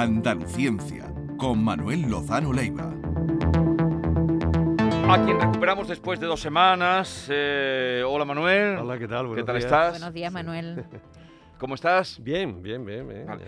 Andaluciencia, con Manuel Lozano Leiva. A quien recuperamos después de dos semanas. Eh, hola Manuel. Hola, ¿qué tal? ¿Qué Buenos tal días. estás? Buenos días, Manuel. ¿Cómo estás? Bien, bien, bien. bien. Vale.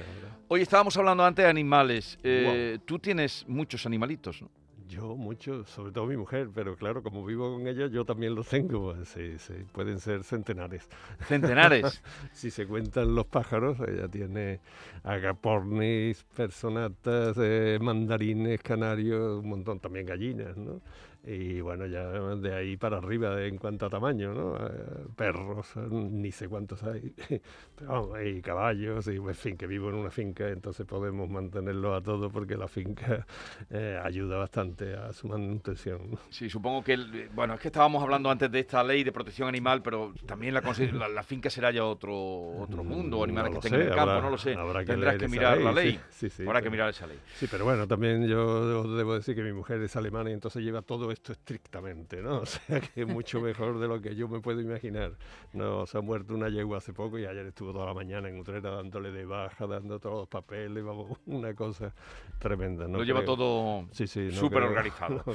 Hoy estábamos hablando antes de animales. Eh, Tú tienes muchos animalitos, ¿no? Yo mucho, sobre todo mi mujer, pero claro, como vivo con ella, yo también los tengo. Sí, sí, pueden ser centenares. Centenares. Si se cuentan los pájaros, ella tiene agapornis, personatas, eh, mandarines, canarios, un montón, también gallinas, ¿no? Y bueno, ya de ahí para arriba en cuanto a tamaño, ¿no? Eh, perros, ni sé cuántos hay, pero vamos, y caballos, y en fin, que vivo en una finca, entonces podemos mantenerlo a todos porque la finca eh, ayuda bastante a su manutención. Sí, supongo que, el- bueno, es que estábamos hablando antes de esta ley de protección animal, pero también la, la, la finca será ya otro, otro mundo, o animales Mm, No que estén en sé, el campo, habrá- no lo sé. habrá que Tendrás que mirar ley, la ley. sí, sí, Habrá que pero- mirar esa ley. Sí, pero bueno, también yo debo decir que mi mujer es alemana y entonces lleva todo esto estrictamente, ¿no? O sea que es mucho mejor de lo que yo me puedo imaginar. No, se ha muerto una yegua hace poco y ayer estuvo toda la mañana en Utrera dándole de baja, dando todos los papeles, vamos, una cosa tremenda. ¿no? lo lleva todo Sí, sí, no súper organizado. no.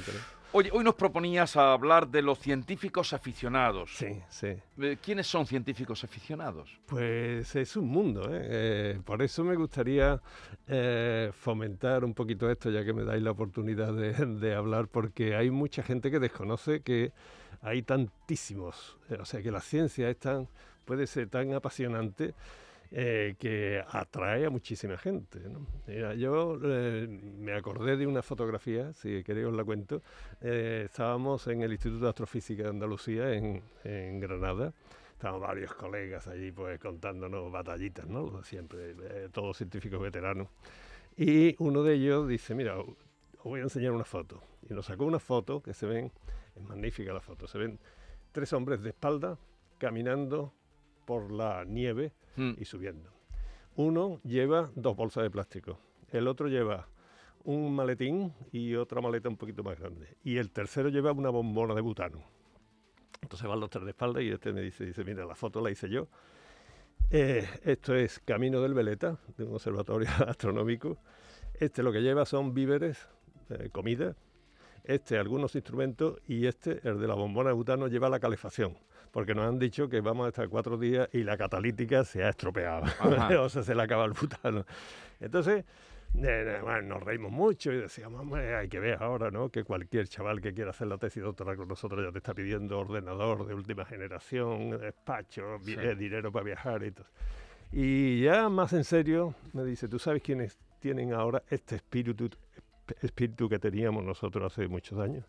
Oye, hoy nos proponías hablar de los científicos aficionados. Sí, sí. Eh, ¿Quiénes son científicos aficionados? Pues es un mundo, ¿eh? Eh, por eso me gustaría eh, fomentar un poquito esto, ya que me dais la oportunidad de, de hablar, porque hay mucha gente que desconoce que hay tantísimos, o sea, que la ciencia es tan, puede ser tan apasionante eh, que atrae a muchísima gente. ¿no? Mira, yo eh, me acordé de una fotografía, si queréis os la cuento. Eh, estábamos en el Instituto de Astrofísica de Andalucía, en, en Granada. Estaban varios colegas allí pues contándonos batallitas, ¿no? Siempre, eh, todos científicos veteranos. Y uno de ellos dice, mira, os voy a enseñar una foto. Y nos sacó una foto que se ven, es magnífica la foto, se ven tres hombres de espalda caminando por la nieve Hmm. y subiendo. Uno lleva dos bolsas de plástico, el otro lleva un maletín y otra maleta un poquito más grande. Y el tercero lleva una bombona de butano. Entonces van los tres de espalda y este me dice, dice, mira, la foto la hice yo. Eh, esto es Camino del Veleta, de un observatorio astronómico. Este lo que lleva son víveres, eh, comida. Este algunos instrumentos y este, el de la bombona de butano, lleva la calefacción. Porque nos han dicho que vamos a estar cuatro días y la catalítica se ha estropeado. O sea, se le acaba el butano. Entonces, eh, eh, bueno, nos reímos mucho y decíamos, "Hombre, hay que ver ahora, ¿no? Que cualquier chaval que quiera hacer la tesis doctoral con nosotros ya te está pidiendo ordenador de última generación, despacho, Sí. eh, dinero para viajar y todo. Y ya más en serio, me dice, ¿tú sabes quiénes tienen ahora este espíritu, espíritu que teníamos nosotros hace muchos años?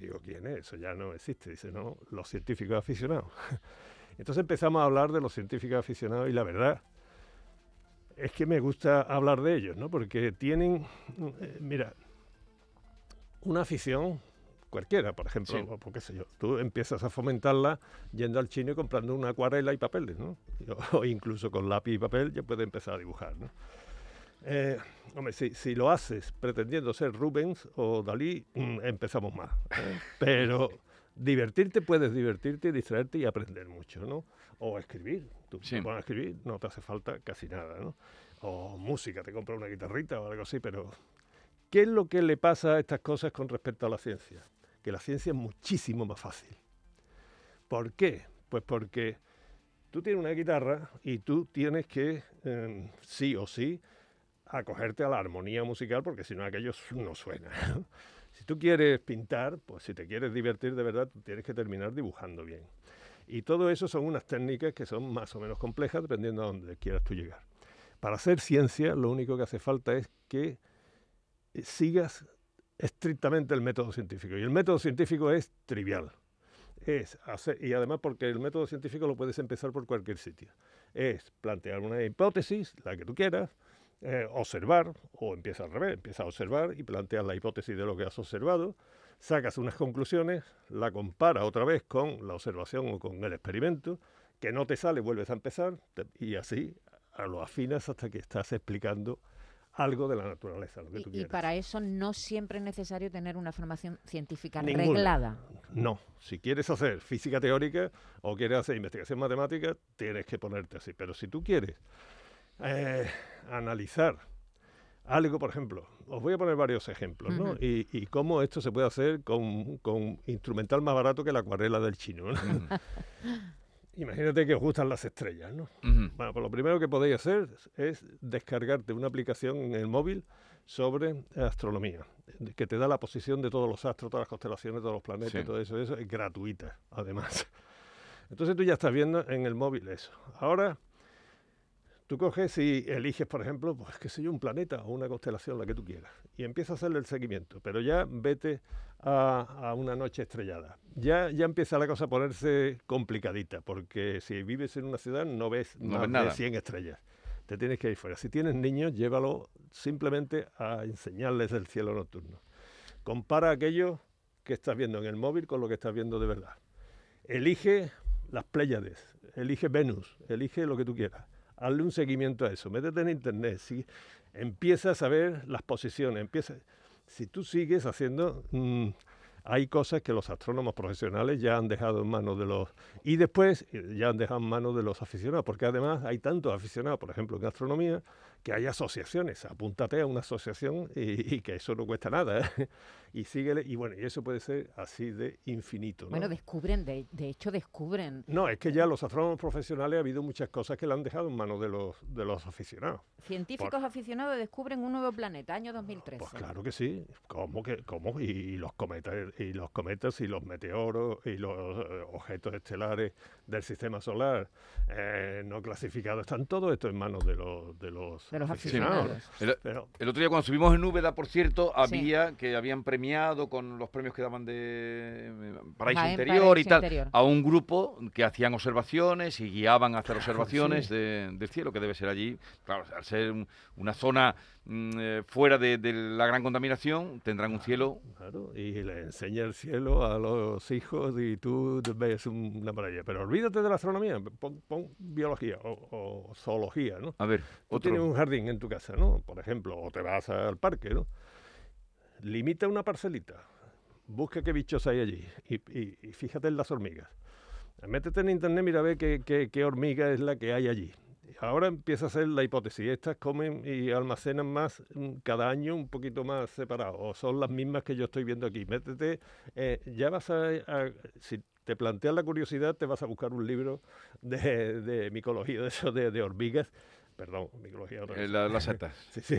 Digo, ¿quién es? Eso ya no existe. Dice, no, los científicos aficionados. Entonces empezamos a hablar de los científicos aficionados y la verdad es que me gusta hablar de ellos, ¿no? Porque tienen, eh, mira, una afición cualquiera, por ejemplo, Sí. o por qué sé yo, tú empiezas a fomentarla yendo al chino y comprando una acuarela y papeles, ¿no? O incluso con lápiz y papel ya puedes empezar a dibujar, ¿no? Eh, hombre, si, si lo haces pretendiendo ser Rubens o Dalí, mm, empezamos mal. ¿eh? Pero divertirte, puedes divertirte, distraerte y aprender mucho, ¿no? O escribir. Tú Sí. te pones a escribir, no te hace falta casi nada, ¿no? O música, te compras una guitarrita o algo así, pero ¿qué es lo que le pasa a estas cosas con respecto a la ciencia? Que la ciencia es muchísimo más fácil. ¿Por qué? Pues porque tú tienes una guitarra y tú tienes que, em, sí o sí, acogerte a la armonía musical, porque si no aquello no suena. si tú quieres pintar, pues si te quieres divertir de verdad, tienes que terminar dibujando bien. Y todo eso son unas técnicas que son más o menos complejas dependiendo a dónde quieras tú llegar. Para hacer ciencia, lo único que hace falta es que eh, sigas estrictamente el método científico. Y el método científico es trivial. Es hacer, y además porque el método científico lo puedes empezar por cualquier sitio. Es plantear una hipótesis, la que tú quieras, eh, observar, o empieza al revés, empieza a observar y planteas la hipótesis de lo que has observado, sacas unas conclusiones, la compara otra vez con la observación o con el experimento, que no te sale, vuelves a empezar, y así lo afinas hasta que estás explicando algo de la naturaleza, lo que Y, tú y para eso no siempre es necesario tener una formación científica Ninguna. reglada. No, si quieres hacer física teórica o quieres hacer investigación matemática, tienes que ponerte así. Pero si tú quieres eh, analizar algo, por ejemplo, os voy a poner varios ejemplos, ¿no? y, y, cómo esto se puede hacer con, con, instrumental más barato que la acuarela del chino. ¿no? Imagínate que os gustan las estrellas, ¿no? Bueno, pues lo primero que podéis hacer es descargarte una aplicación en el móvil sobre astronomía, que te da la posición de todos los astros, todas las constelaciones, todos los planetas, todo eso, eso es gratuita, además. Entonces tú ya estás viendo en el móvil eso. Ahora Tú coges y eliges, por ejemplo, pues qué sé yo, un planeta o una constelación, la que tú quieras, y empiezas a hacerle el seguimiento, pero ya vete a, una noche estrellada. Ya, ya empieza la cosa a ponerse complicadita, porque si vives en una ciudad no ves más de 100 estrellas. Te tienes que ir fuera. Si tienes niños, llévalo simplemente a enseñarles el cielo nocturno. Compara aquello que estás viendo en el móvil con lo que estás viendo de verdad. Elige las Pléyades, elige Venus, elige lo que tú quieras hazle un seguimiento a eso, métete en internet, si empiezas a ver las posiciones, empieza, si tú sigues haciendo, mm, hay cosas que los astrónomos profesionales ya han dejado en manos de los, y después eh, ya han dejado en manos de los aficionados, porque además hay tantos aficionados, por ejemplo, en astronomía, que hay asociaciones, apúntate a una asociación y, que eso no cuesta nada. ¿eh? y síguele, y bueno, y eso puede ser así de infinito. Bueno, descubren, de, hecho descubren. No, es que ya los astrónomos profesionales ha habido muchas cosas que le han dejado en manos de los, de los aficionados. Científicos aficionados descubren un nuevo planeta, año 2013. Pues claro que sí, ¿cómo que, cómo? Y, los cometas, y los cometas y los meteoros y los eh, objetos estelares del sistema solar eh, no clasificados, están todo esto en manos de los, de los, aficionados. el, otro día cuando subimos en Úbeda, por cierto, había que habían premiado con los premios que daban de Paraíso Interior y tal, a un grupo que hacían observaciones y guiaban a hacer observaciones del cielo, que debe ser allí, claro, al ser una zona mm, eh, fuera de, la gran contaminación, tendrán un cielo. Claro, y le enseña el cielo a los hijos y tú ves una maravilla. Pero olvídate de la astronomía, pon, biología o, zoología, ¿no? A ver, tú tienes un jardín en tu casa, ¿no? Por ejemplo, o te vas al parque, ¿no? limita una parcelita, busca qué bichos hay allí y, fíjate en las hormigas. Métete en internet, mira a ver qué, hormiga es la que hay allí. Ahora empieza a ser la hipótesis. Estas comen y almacenan más mm, cada año un poquito más separado. O son las mismas que yo estoy viendo aquí. Métete, eh, ya vas a, Si te planteas la curiosidad, te vas a buscar un libro de, micología de eso, de hormigas, perdón, micología otra eh, las setas. sí, sí.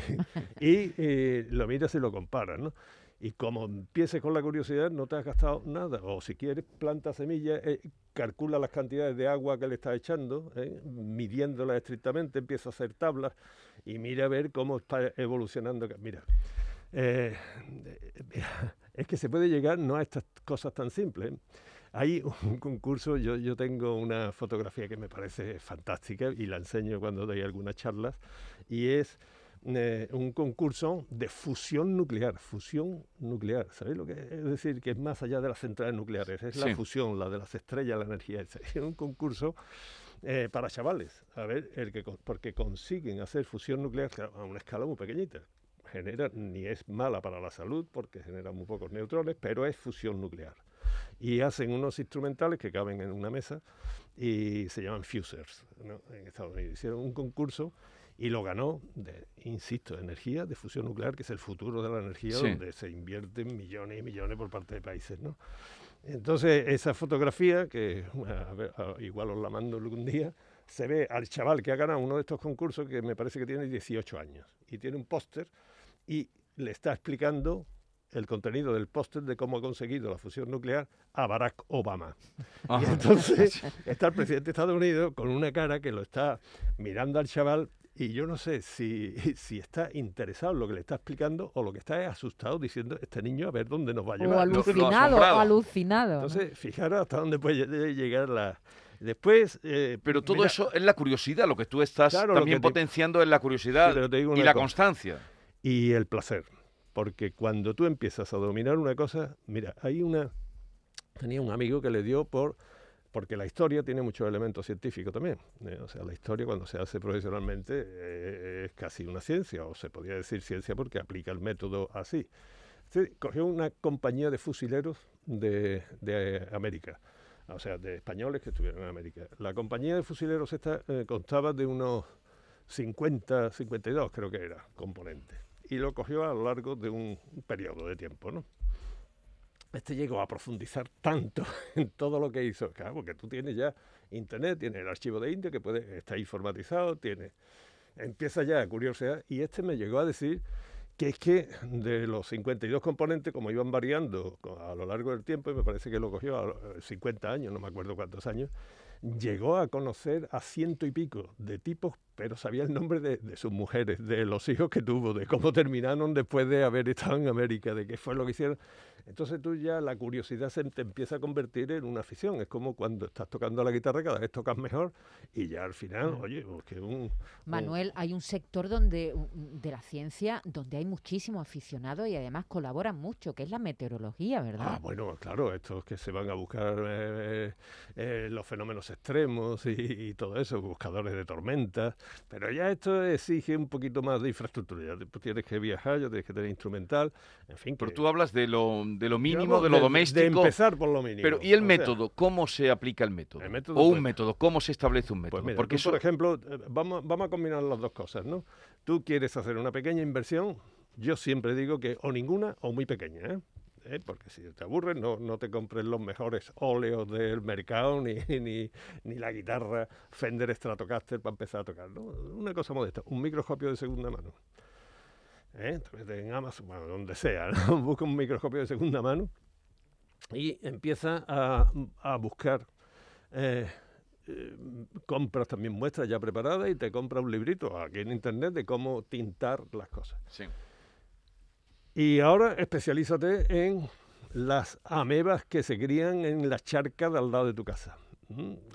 Y eh, lo miras y lo comparas, ¿no? Y como empieces con la curiosidad, no te has gastado nada. O si quieres, planta semillas, eh, calcula las cantidades de agua que le estás echando, midiéndolas estrictamente, empieza a hacer tablas y mira a ver cómo está evolucionando. Mira, es que se puede llegar no a estas cosas tan simples. Hay un concurso, yo, yo tengo una fotografía que me parece fantástica y la enseño cuando doy algunas charlas, y es eh, un concurso de fusión nuclear, fusión nuclear, ¿sabéis lo que es? decir? Que es más allá de las centrales nucleares, es la fusión, la de las estrellas, la energía. Es un concurso eh, para chavales, a ver, el que, porque consiguen hacer fusión nuclear a una escala muy pequeñita. Genera, ni es mala para la salud porque genera muy pocos neutrones, pero es fusión nuclear y hacen unos instrumentales que caben en una mesa y se llaman Fusers en Estados Unidos. Hicieron un concurso y lo ganó, de, insisto, energía de fusión nuclear, que es el futuro de la energía, donde se invierten millones y millones por parte de países. ¿no? Entonces, esa fotografía, que igual os la mando algún día, se ve al chaval que ha ganado uno de estos concursos, que me parece que tiene 18 años, y tiene un póster y le está explicando el contenido del póster de cómo ha conseguido la fusión nuclear a Barack Obama. Y entonces está el presidente de Estados Unidos con una cara que lo está mirando al chaval y yo no sé si, si está interesado en lo que le está explicando o lo que está es asustado diciendo este niño a ver dónde nos va a llevar. O alucinado, o alucinado. Entonces, fijaros hasta dónde puede llegar la... Después... Eh, Pero todo eso es la curiosidad, lo que tú estás también potenciando es la curiosidad y la constancia. Y el placer. Porque cuando tú empiezas a dominar una cosa, mira, hay una... Tenía un amigo que le dio por... Porque la historia tiene muchos elementos científicos también. Eh, o sea, la historia cuando se hace profesionalmente eh, es casi una ciencia, o se podría decir ciencia porque aplica el método así. cogió una compañía de fusileros de, América, o sea, de españoles que estuvieron en América. La compañía de fusileros esta eh, constaba de unos 50, 52 creo que era, componentes y lo cogió a lo largo de un periodo de tiempo, ¿no? Este llegó a profundizar tanto en todo lo que hizo, claro, porque tú tienes ya internet, tienes el archivo de India que puede estar informatizado, empieza ya a curiosidad y este me llegó a decir que es que de los 52 componentes, como iban variando a lo largo del tiempo, y me parece que lo cogió a 50 años, no me acuerdo cuántos años, llegó a conocer a ciento y pico de tipos, pero sabía el nombre de, sus mujeres, de los hijos que tuvo, de cómo terminaron después de haber estado en América, de qué fue lo que hicieron. Entonces tú ya la curiosidad se te empieza a convertir en una afición. Es como cuando estás tocando la guitarra, cada vez tocas mejor y ya al final, oye, pues un... Manuel, hay un sector donde de la ciencia donde hay muchísimos aficionados y además colaboran mucho, que es la meteorología, ¿verdad? Ah, bueno, claro, estos que se van a buscar eh, eh, los fenómenos extremos y, todo eso, buscadores de tormentas, pero ya esto exige un poquito más de infraestructura. Ya tienes que viajar, ya tienes que tener instrumental, en fin. Pero tú hablas de lo de lo mínimo, de lo doméstico. De empezar por lo mínimo. Pero, ¿y el método? ¿Cómo se aplica el método? o un método, ¿cómo se establece un pues método? Porque por ejemplo, eh, vamos, vamos a combinar las dos cosas, ¿no? Tú quieres hacer una pequeña inversión, yo siempre digo que o ninguna o muy pequeña, ¿eh? ¿Eh? porque si te aburres no, no te compres los mejores óleos del mercado ni, ni, ni, la guitarra Fender Stratocaster para empezar a tocar. ¿no? Una cosa modesta, un microscopio de segunda mano. ¿Eh? en Amazon, bueno, donde sea, busca un microscopio de segunda mano y empieza a, buscar. Eh, eh, compras también muestras ya preparadas y te compra un librito aquí en internet de cómo tintar las cosas. Y ahora especialízate en las amebas que se crían en las charcas de al lado de tu casa,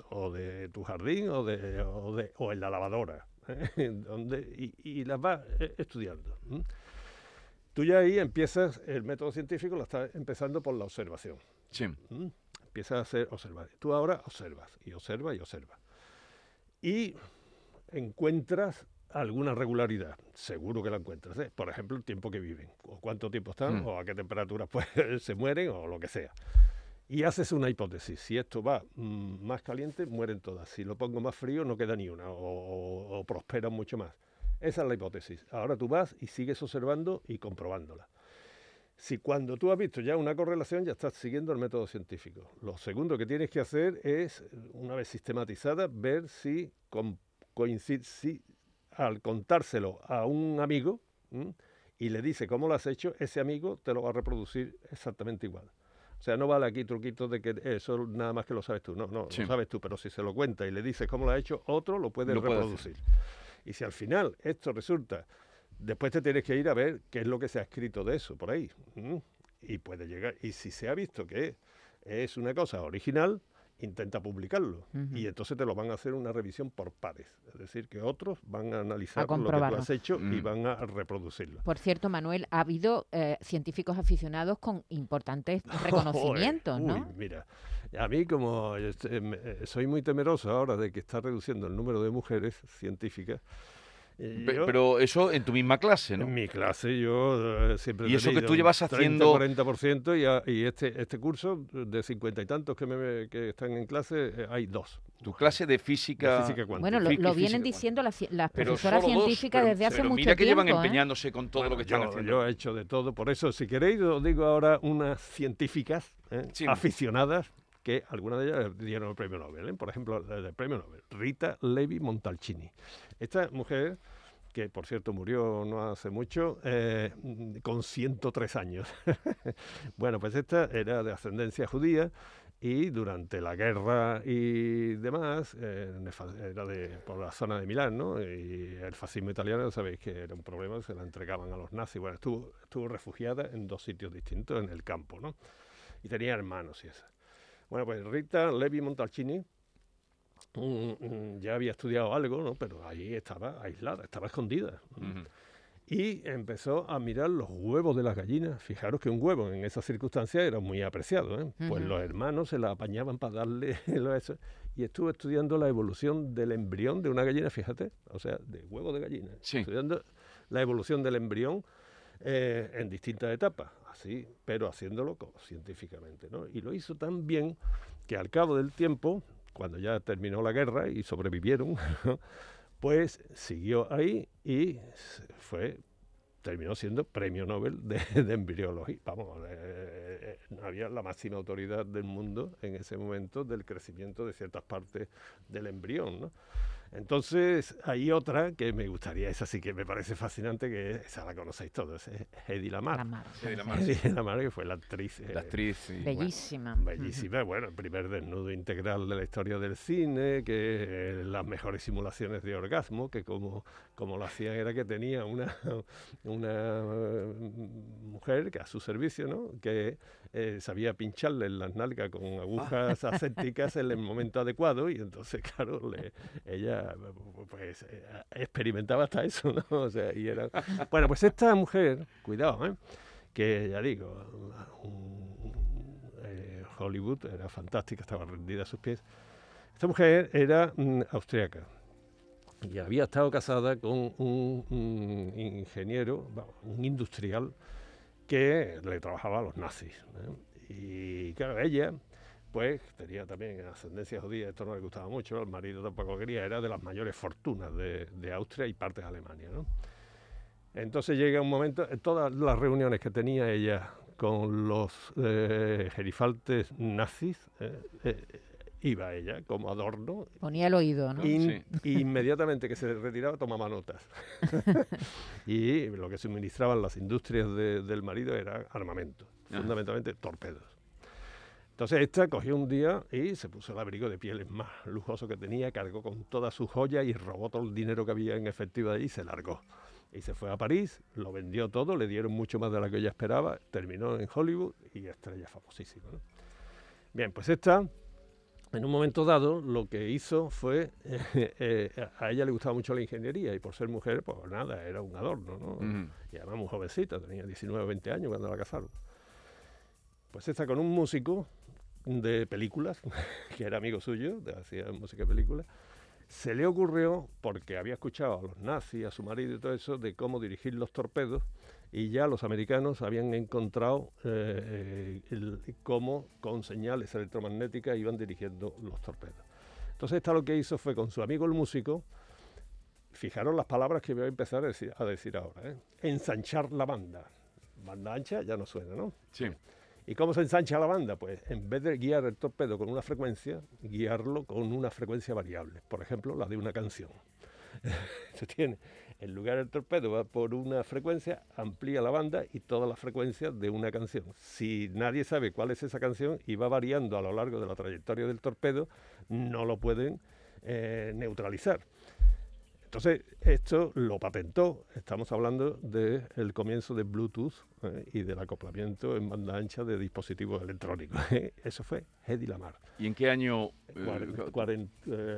o de tu jardín, o, de, o, de, o en la lavadora. donde, y, las vas eh, estudiando. Tú ya ahí empiezas, el método científico lo estás empezando por la observación. Sí. Empiezas a hacer observar. Tú ahora observas y observas y observas. Y encuentras alguna regularidad. Seguro que la encuentras. ¿eh? Por ejemplo, el tiempo que viven, o cuánto tiempo están, mm. o a qué temperatura pues, se mueren, o lo que sea y haces una hipótesis. Si esto va mm, más caliente, mueren todas. Si lo pongo más frío, no queda ni una o, prosperan mucho más. Esa es la hipótesis. Ahora tú vas y sigues observando y comprobándola. Si cuando tú has visto ya una correlación, ya estás siguiendo el método científico. Lo segundo que tienes que hacer es, una vez sistematizada, ver si coincide, si al contárselo a un amigo y le dice cómo lo has hecho, ese amigo te lo va a reproducir exactamente igual. O sea, no vale aquí truquitos de que eso nada más que lo sabes tú. No, no, lo sabes tú, pero si se lo cuenta y le dices cómo lo ha hecho, otro lo puede reproducir. y si al final esto resulta, después te tienes que ir a ver qué es lo que se ha escrito de eso por ahí. Y puede llegar. Y si se ha visto que es una cosa original, intenta publicarlo. Y entonces te lo van a hacer una revisión por pares. Es decir, que otros van a analizar lo que tú has hecho y mm. van a reproducirlo. Por cierto, Manuel, ha habido eh, científicos aficionados con importantes reconocimientos, ¿no? mira, a mí como eh, soy muy temeroso ahora de que está reduciendo el número de mujeres científicas, pero eso en tu misma clase, ¿no? En mi clase yo eh, siempre... Y eso que tú llevas haciendo... 40% y, y este, este curso de cincuenta y tantos que, me, que están en clase eh, hay dos. Tu clase de física... bueno, lo, vienen diciendo las, profesoras científicas desde hace mucho tiempo. Mira que llevan ¿eh? empeñándose con todo lo que están haciendo. Yo he hecho de todo, por eso si queréis os digo ahora unas científicas aficionadas que algunas de ellas dieron el premio Nobel. Por ejemplo, el premio Nobel, Rita Levi Montalcini. Esta mujer que por cierto murió no hace mucho, eh, con 103 años. bueno, pues esta era de ascendencia judía y durante la guerra y demás, eh, era de, por la zona de Milán, ¿no? Y el fascismo italiano, sabéis que era un problema, se la entregaban a los nazis. Bueno, estuvo, estuvo refugiada en dos sitios distintos en el campo, ¿no? Y tenía hermanos y eso. Bueno, pues Rita Levi Montalcini ya había estudiado algo, ¿no? pero allí estaba aislada, estaba escondida. Y empezó a mirar los huevos de las gallinas. Fijaros que un huevo en esas circunstancias era muy apreciado. ¿eh? Pues los hermanos se la apañaban para darle eso. Y estuvo estudiando la evolución del embrión de una gallina, fíjate, o sea, de huevo de gallina. Estudiando la evolución del embrión eh, en distintas etapas, así, pero haciéndolo científicamente. ¿no? Y lo hizo tan bien que al cabo del tiempo cuando ya terminó la guerra y sobrevivieron, pues siguió ahí y fue terminó siendo premio Nobel de, embriología. Vamos, eh, eh, había la máxima autoridad del mundo en ese momento del crecimiento de ciertas partes del embrión, ¿no? Entonces, hay otra que me gustaría, esa sí que me parece fascinante, que esa la conocéis todos, es Hedy Lamar. Hedy Lamar. que fue la actriz. La actriz, Bellísima. bellísima, bueno, el primer desnudo integral de la historia del cine, que las mejores simulaciones de orgasmo, que como, como lo hacían era que tenía una, una mm, mujer que a su servicio, ¿no? Que eh, sabía pincharle en las nalgas con agujas asépticas en el momento adecuado y entonces, claro, le, ella pues eh, experimentaba hasta eso, ¿no? O sea, y era... Bueno, pues esta mujer, cuidado, ¿eh? que ya digo, eh, Hollywood era fantástica, estaba rendida a sus pies. Esta mujer era mm, austriaca y había estado casada con un, un ingeniero, un industrial que le trabajaba a los nazis. Y claro, ella pues tenía también ascendencia judía, esto no le gustaba mucho, el marido tampoco quería, era de las mayores fortunas de, Austria y partes de Alemania. ¿no? Entonces llega un momento, en todas las reuniones que tenía ella con los eh, gerifaltes nazis, eh, eh, iba ella como adorno. Ponía el oído, ¿no? Y Inmediatamente que se retiraba tomaba notas. y lo que suministraban las industrias del marido era armamento, fundamentalmente torpedos. Entonces esta cogió un día y se puso el abrigo de pieles más lujoso que tenía, cargó con todas sus joyas y robó todo el dinero que había en efectivo de ahí y se largó. Y se fue a París, lo vendió todo, le dieron mucho más de lo que ella esperaba, terminó en Hollywood y estrella famosísima. Bien, pues esta en un momento dado lo que hizo fue, eh, a ella le gustaba mucho la ingeniería y por ser mujer, pues nada, era un adorno, ¿no? Y además muy jovencita, tenía 19 o 20 años cuando la casaron. Pues está con un músico de películas, que era amigo suyo, hacía música de películas, se le ocurrió, porque había escuchado a los nazis, a su marido y todo eso, de cómo dirigir los torpedos, y ya los americanos habían encontrado eh, cómo con señales electromagnéticas iban dirigiendo los torpedos. Entonces esta lo que hizo fue con su amigo el músico, fijaron las palabras que voy a empezar a decir, a decir ahora, ¿eh? ensanchar la banda. Banda ancha ya no suena, ¿no? Sí. ¿Y cómo se ensancha la banda? Pues en vez de guiar el torpedo con una frecuencia, guiarlo con una frecuencia variable, por ejemplo, la de una canción. Se tiene en lugar del torpedo va por una frecuencia, amplía la banda y todas las frecuencias de una canción. Si nadie sabe cuál es esa canción y va variando a lo largo de la trayectoria del torpedo, no lo pueden eh, neutralizar. Entonces, esto lo patentó, estamos hablando del comienzo de Bluetooth eh, y del acoplamiento en banda ancha de dispositivos electrónicos. Eso fue Hedy Lamar. ¿Y en qué año?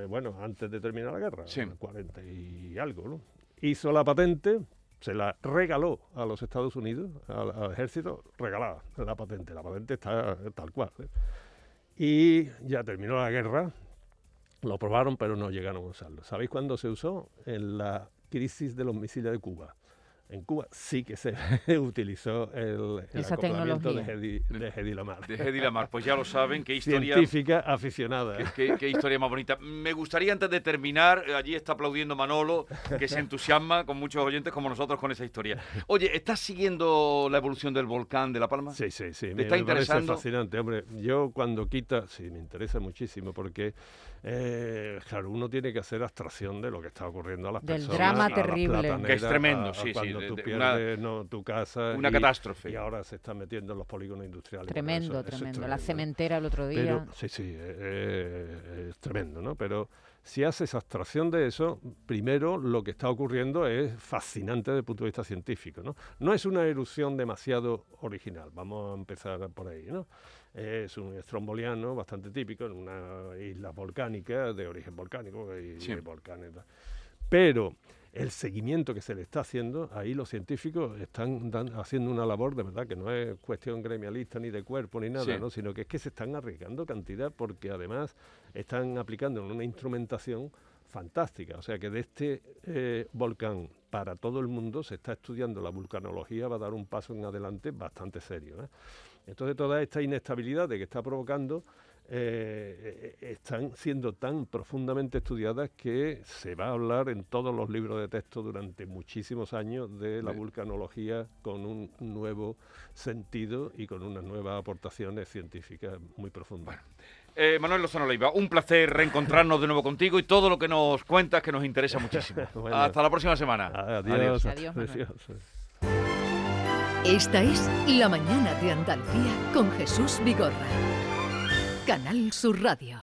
bueno, antes de terminar la guerra, sí. 40 y algo, ¿no? Hizo la patente, se la regaló a los Estados Unidos, al, ejército, regalada la patente. La patente está tal cual. ¿eh? Y ya terminó la guerra, lo probaron, pero no llegaron a usarlo. ¿Sabéis cuándo se usó? En la crisis de los misiles de Cuba en Cuba sí que se utilizó el, el acoplamiento de Hedy, de Lamar. De Hedy Lamar, pues ya lo saben, qué historia... Científica aficionada. Qué, historia más bonita. Me gustaría antes de terminar, allí está aplaudiendo Manolo, que se entusiasma con muchos oyentes como nosotros con esa historia. Oye, ¿estás siguiendo la evolución del volcán de La Palma? Sí, sí, sí. me, está interesando? fascinante, hombre. Yo cuando quita, sí, me interesa muchísimo porque eh, claro, uno tiene que hacer abstracción de lo que está ocurriendo a las Del personas. drama terrible. que es tremendo, sí, cuando tú pierdes tu casa. Una catástrofe. Y ahora se están metiendo en los polígonos industriales. Tremendo, tremendo. La cementera el otro día. sí, sí, eh, eh, es tremendo, ¿no? Pero si haces abstracción de eso, primero lo que está ocurriendo es fascinante desde el punto de vista científico, ¿no? No es una erupción demasiado original, vamos a empezar por ahí, ¿no? Es un estromboliano bastante típico en una isla volcánica de origen volcánico y, volcanes. Pero el seguimiento que se le está haciendo, ahí los científicos están haciendo una labor de verdad que no es cuestión gremialista ni de cuerpo ni nada, ¿no? sino que es que se están arriesgando cantidad porque además están aplicando una instrumentación fantástica. O sea que de este eh, volcán para todo el mundo se está estudiando la vulcanología, va a dar un paso en adelante bastante serio. ¿eh? Entonces toda esta inestabilidad de que está provocando eh, están siendo tan profundamente estudiadas que se va a hablar en todos los libros de texto durante muchísimos años de la vulcanología con un nuevo sentido y con unas nuevas aportaciones científicas muy profundas. Eh, Manuel Lozano Leiva, un placer reencontrarnos de nuevo contigo y todo lo que nos cuentas que nos interesa muchísimo. Hasta la próxima semana. Adiós. Adiós. Adiós Esta es La Mañana de Andalucía con Jesús Vigorra. Canal Sur Radio.